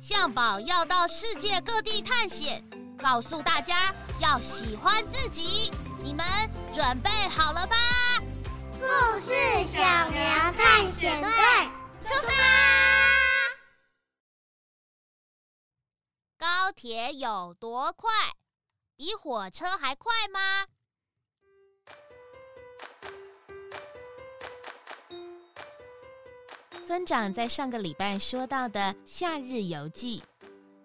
象宝要到世界各地探险，告诉大家要喜欢自己。你们准备好了吧？故事小苗探险队出发！高铁有多快？比火车还快吗？村长在上个礼拜说到的《夏日游记》，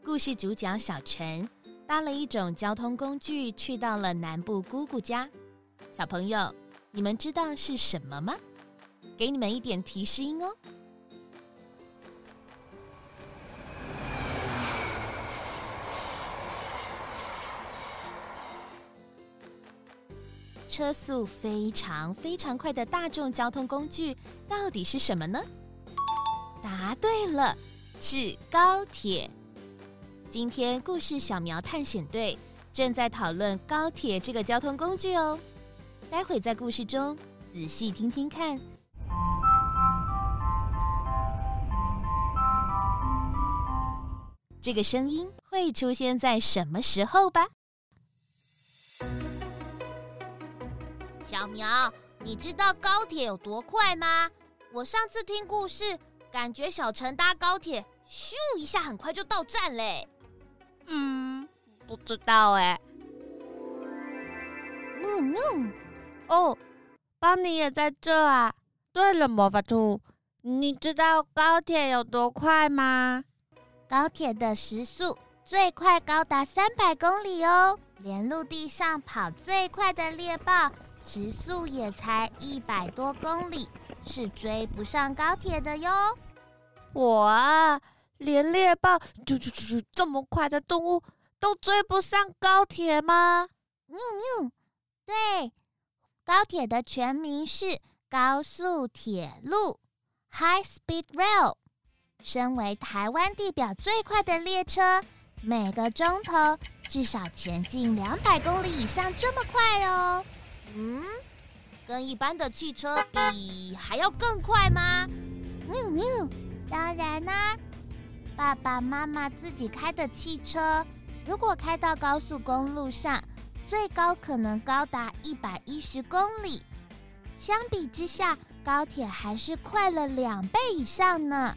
故事主角小陈搭了一种交通工具去到了南部姑姑家。小朋友，你们知道是什么吗？给你们一点提示音哦。车速非常非常快的大众交通工具到底是什么呢？答对了，是高铁。今天故事小苗探险队正在讨论高铁这个交通工具哦。待会在故事中仔细听听看，这个声音会出现在什么时候吧？小苗，你知道高铁有多快吗？我上次听故事。感觉小陈搭高铁，咻一下，很快就到站嘞。嗯，不知道哎。嗯嗯，哦，邦尼也在这啊。对了，魔法兔，你知道高铁有多快吗？高铁的时速最快高达三百公里哦，连陆地上跑最快的猎豹时速也才一百多公里，是追不上高铁的哟。我啊，连猎豹啾啾啾啾这么快的动物都追不上高铁吗？呜呜，对，高铁的全名是高速铁路 （High Speed Rail）。身为台湾地表最快的列车，每个钟头至少前进两百公里以上，这么快哦。嗯，跟一般的汽车比还要更快吗？呜呜。当然啦、爸爸妈妈自己开的汽车，如果开到高速公路上，最高可能高达一百一十公里。相比之下，高铁还是快了两倍以上呢。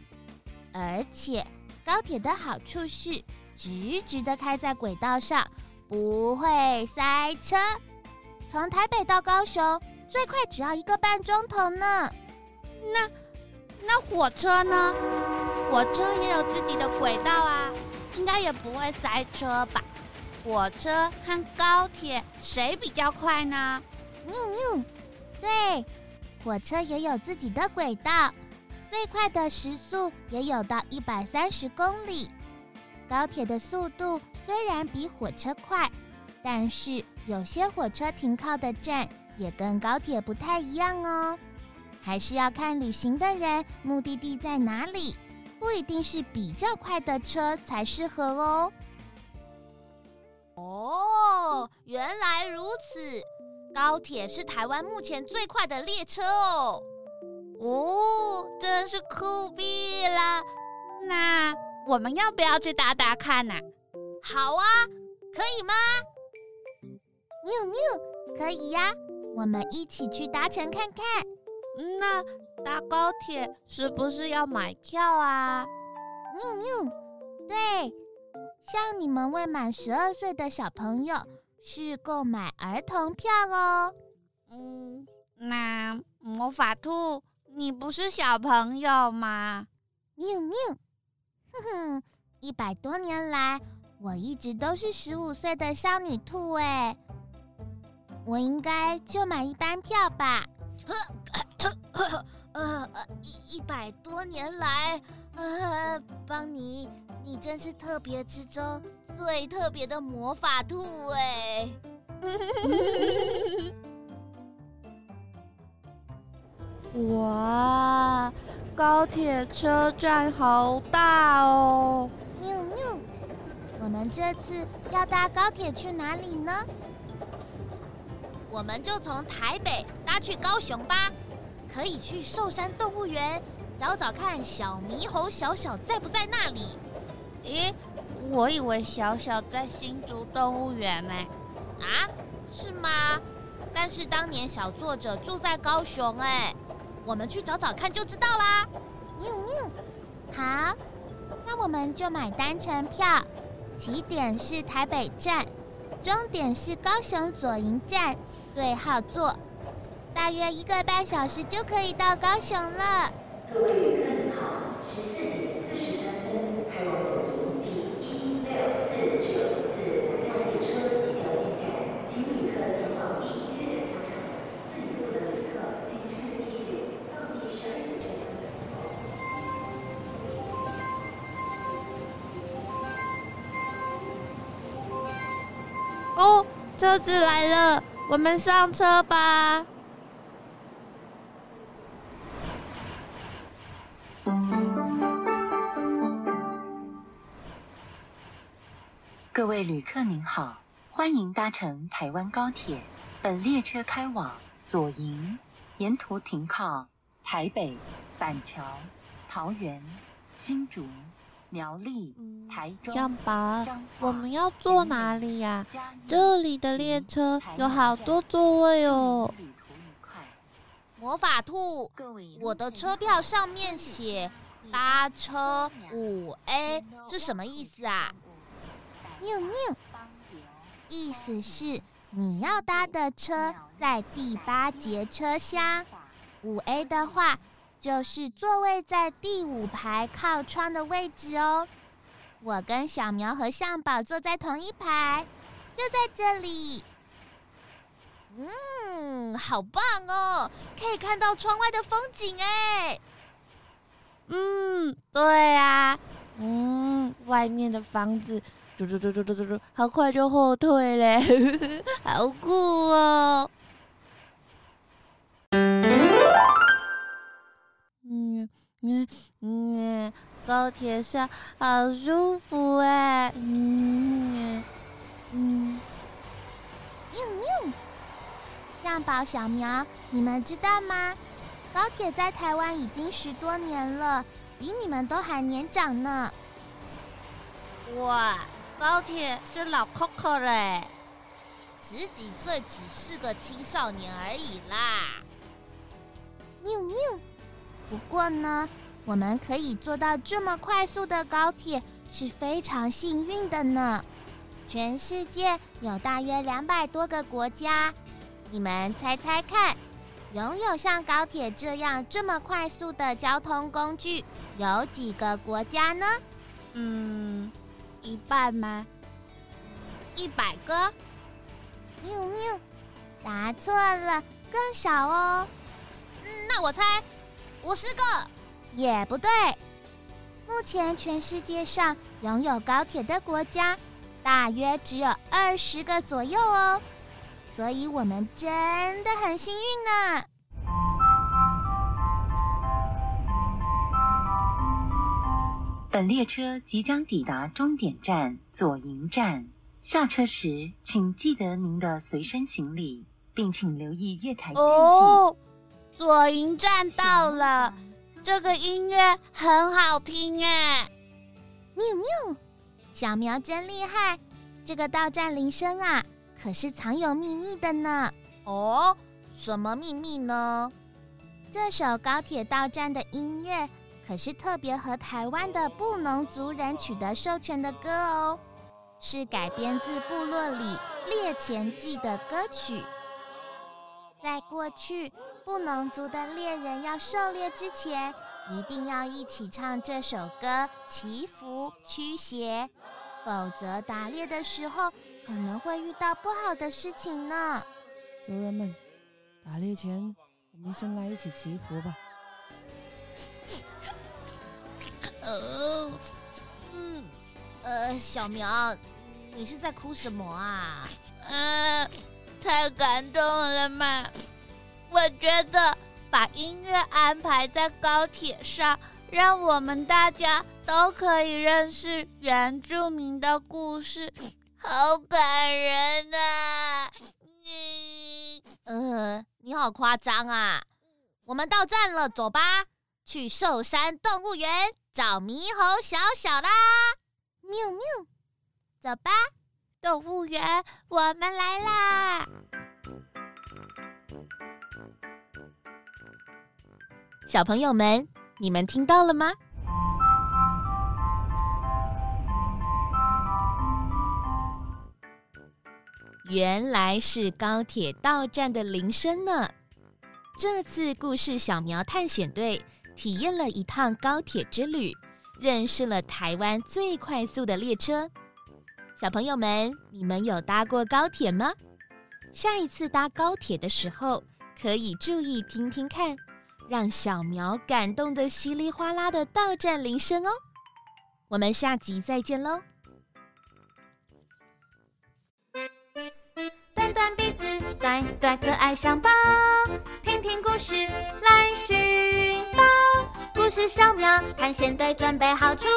而且，高铁的好处是直直的开在轨道上，不会塞车。从台北到高雄，最快只要一个半钟头呢。那。那火车呢？火车也有自己的轨道啊，应该也不会塞车吧？火车和高铁谁比较快呢？嗯嗯，对，火车也有自己的轨道，最快的时速也有到一百三十公里。高铁的速度虽然比火车快，但是有些火车停靠的站也跟高铁不太一样哦。还是要看旅行的人目的地在哪里，不一定是比较快的车才适合哦。哦，原来如此，高铁是台湾目前最快的列车哦。哦，真是酷毙了！那我们要不要去打打看呢？好啊，可以吗？喵喵，可以呀，我们一起去搭乘看看。那搭高铁是不是要买票啊？对，像你们未满十二岁的小朋友是购买儿童票哦。嗯，那魔法兔，你不是小朋友吗？嗯嗯，哼哼，一百多年来我一直都是十五岁的少女兔哎，我应该就买一般票吧。呃，一一百多年来，呃，邦尼，你真是特别之中最特别的魔法兔哎！哇，高铁车站好大哦！喵喵，我们这次要搭高铁去哪里呢？我们就从台北搭去高雄吧。可以去寿山动物园找找看小猕猴小小在不在那里？咦，我以为小小在新竹动物园呢。啊，是吗？但是当年小作者住在高雄，哎，我们去找找看就知道啦。喵喵，好，那我们就买单程票，起点是台北站，终点是高雄左营站，对号坐，大约一个半小时就可以到高雄了。各位旅客您好，十四点四十三分开往左营第一六四九次南下列车即将进站，请旅客前往第一月台搭乘。自己路的旅客请穿越第九到第十二次车厢。哦，车子来了，我们上车吧。各位旅客您好，欢迎搭乘台湾高铁。本列车开往左营，沿途停靠台北、板桥、桃园、新竹、苗栗、台中。小宝，我们要坐哪里呀？这里的列车有好多座位哦。魔法兔，我的车票上面写搭车五 A 是什么意思啊？喵喵，意思是你要搭的车在第八节车厢，五 A 的话就是座位在第五排靠窗的位置哦。我跟小苗和向宝坐在同一排，就在这里。嗯，好棒哦，可以看到窗外的风景哎。嗯，对啊，嗯，外面的房子。嘟嘟嘟嘟嘟嘟嘟，好快就后退嘞，好酷哦！嗯嗯嗯，高铁上好舒服哎！嗯嗯，喵喵，象宝、小苗，你们知道吗？高铁在台湾已经十多年了，比你们都还年长呢。哇！高铁是老 Coco 嘞，十几岁只是个青少年而已啦。喵喵。不过呢，我们可以坐到这么快速的高铁是非常幸运的呢。全世界有大约两百多个国家，你们猜猜看，拥有像高铁这样这么快速的交通工具有几个国家呢？嗯。一半吗？一百个？喵喵，答错了，更少哦。嗯，那我猜五十个也不对。目前全世界上拥有高铁的国家大约只有二十个左右哦，所以我们真的很幸运呢。本列车即将抵达终点站左营站，下车时请记得您的随身行李，并请留意月台间隙。哦，左营站到了，这个音乐很好听哎！喵喵，小苗真厉害，这个到站铃声啊，可是藏有秘密的呢。哦，什么秘密呢？这首高铁到站的音乐。可是特别和台湾的布农族人取得授权的歌哦，是改编自部落里猎前祭的歌曲。在过去，布农族的猎人要狩猎之前，一定要一起唱这首歌祈福驱邪，否则打猎的时候可能会遇到不好的事情呢。族人们，打猎前我们先来一起祈福吧。呃，嗯，呃，小苗，你是在哭什么啊？嗯、呃，太感动了嘛！我觉得把音乐安排在高铁上，让我们大家都可以认识原住民的故事，好感人啊！嗯，呃，你好夸张啊！我们到站了，走吧，去寿山动物园。找猕猴小小啦！喵喵，走吧，动物园，我们来啦！小朋友们，你们听到了吗？原来是高铁到站的铃声呢。这次故事小苗探险队体验了一趟高铁之旅，认识了台湾最快速的列车。小朋友们，你们有搭过高铁吗？下一次搭高铁的时候，可以注意听听看，让小苗感动得稀里哗啦的到站铃声哦。我们下集再见喽！短短鼻子，短短可爱相报，听听故事来寻。故事小苗探险队准备好出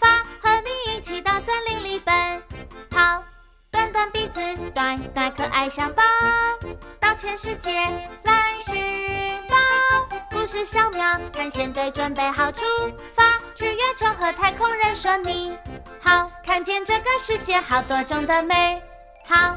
发，和你一起到森林里奔跑。短短鼻子，短短可爱小宝，到全世界来寻宝。故事小苗探险队准备好出发，去月球和太空人说你好，看见这个世界好多种的美好。